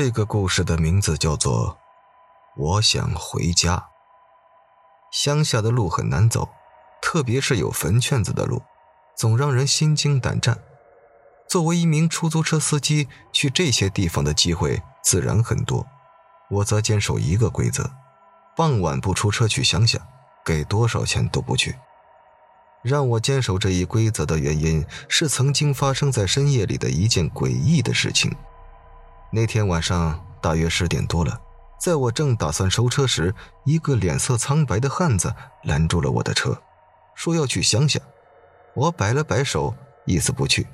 这个故事的名字叫做《我想回家》。乡下的路很难走，特别是有坟圈子的路，总让人心惊胆战。作为一名出租车司机，去这些地方的机会自然很多。我则坚守一个规则：傍晚不出车去乡下，给多少钱都不去。让我坚守这一规则的原因是曾经发生在深夜里的一件诡异的事情。那天晚上大约十点多了，在我正打算收车时，一个脸色苍白的汉子拦住了我的车，说要去乡下。我摆了摆手，意思不去。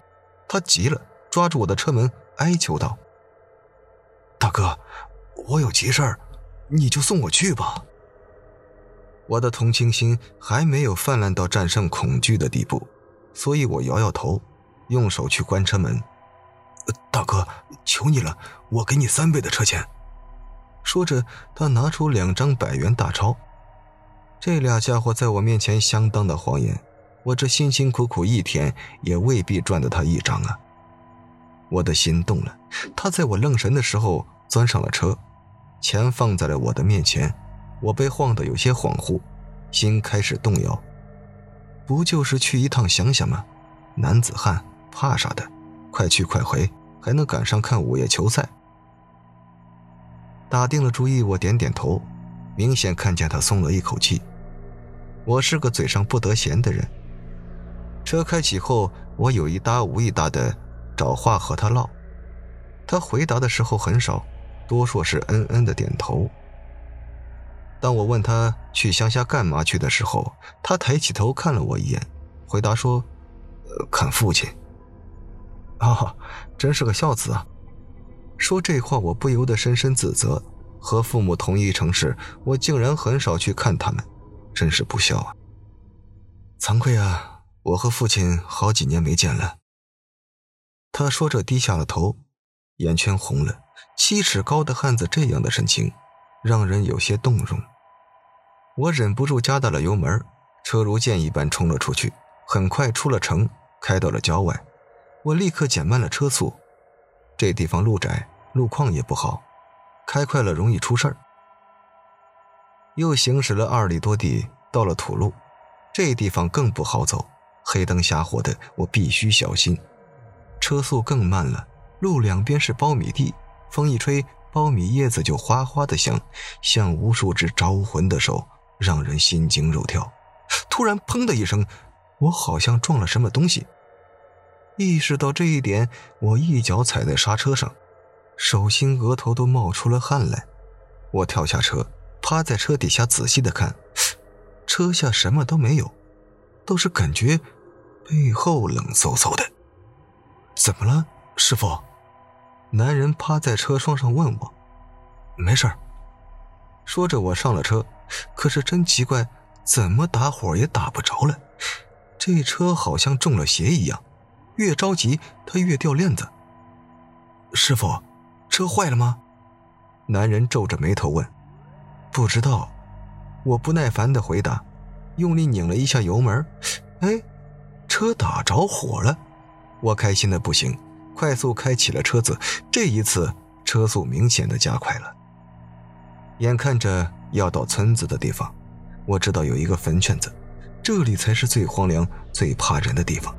他急了，抓住我的车门，哀求道：“大哥，我有急事儿，你就送我去吧。”我的同情心还没有泛滥到战胜恐惧的地步，所以我摇摇头，用手去关车门。大哥，求你了，我给你三倍的车钱。说着，他拿出两张百元大钞。这俩家伙在我面前相当的晃眼，我这辛辛苦苦一天也未必赚得他一张啊。我的心动了，他在我愣神的时候钻上了车，钱放在了我的面前。我被晃得有些恍惚，心开始动摇。不就是去一趟乡下吗？男子汉怕啥的？快去快回，还能赶上看午夜球赛。打定了主意，我点点头，明显看见他松了一口气。我是个嘴上不得闲的人。车开启后，我有一搭无一搭的找话和他唠，他回答的时候很少，多数是嗯嗯的点头。当我问他去乡下干嘛去的时候，他抬起头看了我一眼，回答说：“呃，看父亲。”啊，真是个孝子啊！说这话，我不由得深深自责。和父母同一城市，我竟然很少去看他们，真是不孝啊！惭愧啊，我和父亲好几年没见了。他说着，低下了头，眼圈红了。七尺高的汉子这样的神情，让人有些动容。我忍不住加大了油门，车如箭一般冲了出去，很快出了城，开到了郊外。我立刻减慢了车速，这地方路窄，路况也不好，开快了容易出事儿。又行驶了二里多地，到了土路，这地方更不好走，黑灯瞎火的，我必须小心。车速更慢了，路两边是苞米地，风一吹，苞米叶子就哗哗的响，像无数只招魂的手。让人心惊肉跳。突然，砰的一声，我好像撞了什么东西。意识到这一点，我一脚踩在刹车上，手心、额头都冒出了汗来。我跳下车，趴在车底下仔细的看，车下什么都没有，倒是感觉背后冷飕飕的。怎么了，师傅？男人趴在车窗上问我。没事说着，我上了车。可是真奇怪，怎么打火也打不着了。这车好像中了邪一样，越着急他越掉链子。师傅，车坏了吗？男人皱着眉头问。不知道。我不耐烦的回答，用力拧了一下油门。哎，车打着火了。我开心的不行，快速开启了车子。这一次车速明显的加快了。眼看着。要到村子的地方，我知道有一个坟圈子，这里才是最荒凉、最怕人的地方。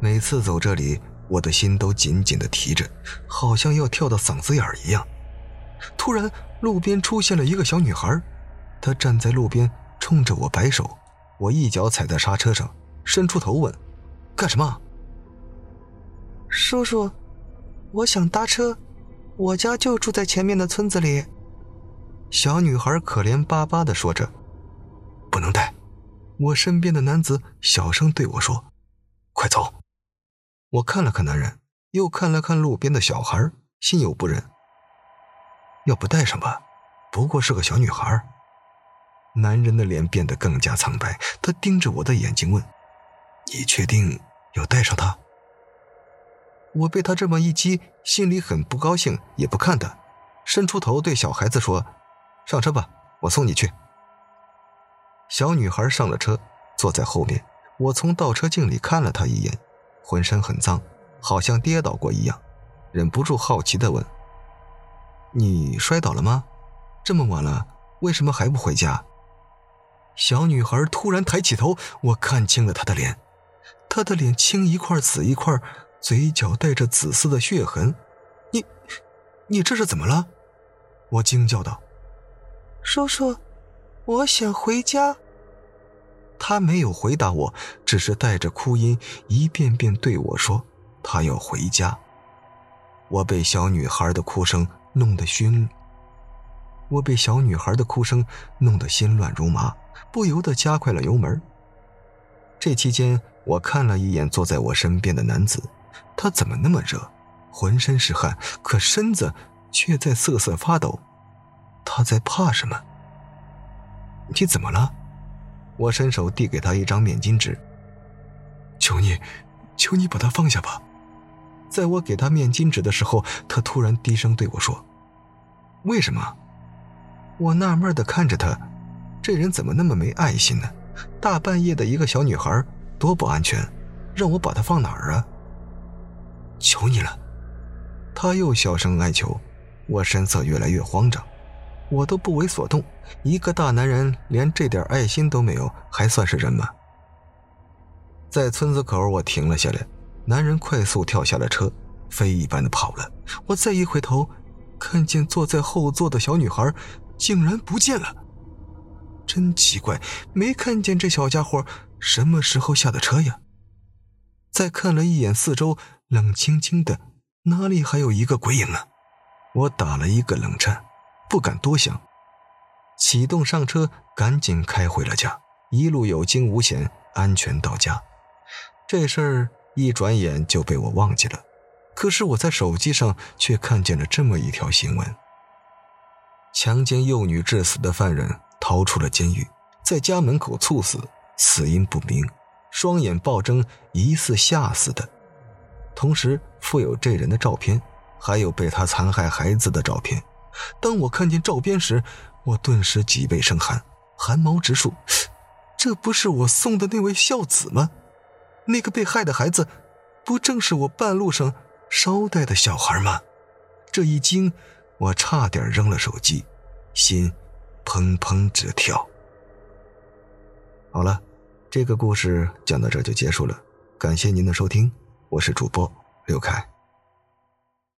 每次走这里，我的心都紧紧的提着，好像要跳到嗓子眼儿一样。突然，路边出现了一个小女孩，她站在路边，冲着我摆手。我一脚踩在刹车上，伸出头问：“干什么？”叔叔，我想搭车，我家就住在前面的村子里。小女孩可怜巴巴的说着：“不能带。”我身边的男子小声对我说：“快走！”我看了看男人，又看了看路边的小孩，心有不忍。要不带上吧？不过是个小女孩。男人的脸变得更加苍白，他盯着我的眼睛问：“你确定要带上她？”我被他这么一激，心里很不高兴，也不看他，伸出头对小孩子说。上车吧，我送你去。小女孩上了车，坐在后面。我从倒车镜里看了她一眼，浑身很脏，好像跌倒过一样，忍不住好奇的问：“你摔倒了吗？这么晚了，为什么还不回家？”小女孩突然抬起头，我看清了她的脸，她的脸青一块紫一块，嘴角带着紫色的血痕。你，你这是怎么了？我惊叫道：“叔叔，我想回家。”他没有回答我，只是带着哭音一遍遍对我说：“他要回家。”我被小女孩的哭声弄得心，我被小女孩的哭声弄得心乱如麻。不由得加快了油门。这期间，我看了一眼坐在我身边的男子，他怎么那么热，浑身是汗，可身子却在瑟瑟发抖。他在怕什么？你怎么了？我伸手递给他一张面巾纸。求你，求你把它放下吧。在我给他面巾纸的时候，他突然低声对我说：“为什么？”我纳闷的看着他。这人怎么那么没爱心呢？大半夜的一个小女孩，多不安全，让我把她放哪儿啊？求你了！他又小声哀求，我神色越来越慌张，我都不为所动。一个大男人连这点爱心都没有，还算是人吗？在村子口，我停了下来，男人快速跳下了车，飞一般的跑了。我再一回头，看见坐在后座的小女孩竟然不见了。真奇怪，没看见这小家伙什么时候下的车呀？再看了一眼四周，冷清清的，哪里还有一个鬼影啊？我打了一个冷颤，不敢多想，启动上车，赶紧开回了家，一路有惊无险，安全到家。这事儿一转眼就被我忘记了，可是我在手机上却看见了这么一条新闻：强奸幼女致死的犯人。逃出了监狱，在家门口猝死，死因不明，双眼暴睁，疑似吓死的。同时附有这人的照片，还有被他残害孩子的照片。当我看见照片时，我顿时脊背生寒，汗毛直竖。这不是我送的那位孝子吗？那个被害的孩子，不正是我半路上捎带的小孩吗？这一惊，我差点扔了手机，心。砰砰直跳。好了，这个故事讲到这就结束了，感谢您的收听，我是主播刘凯。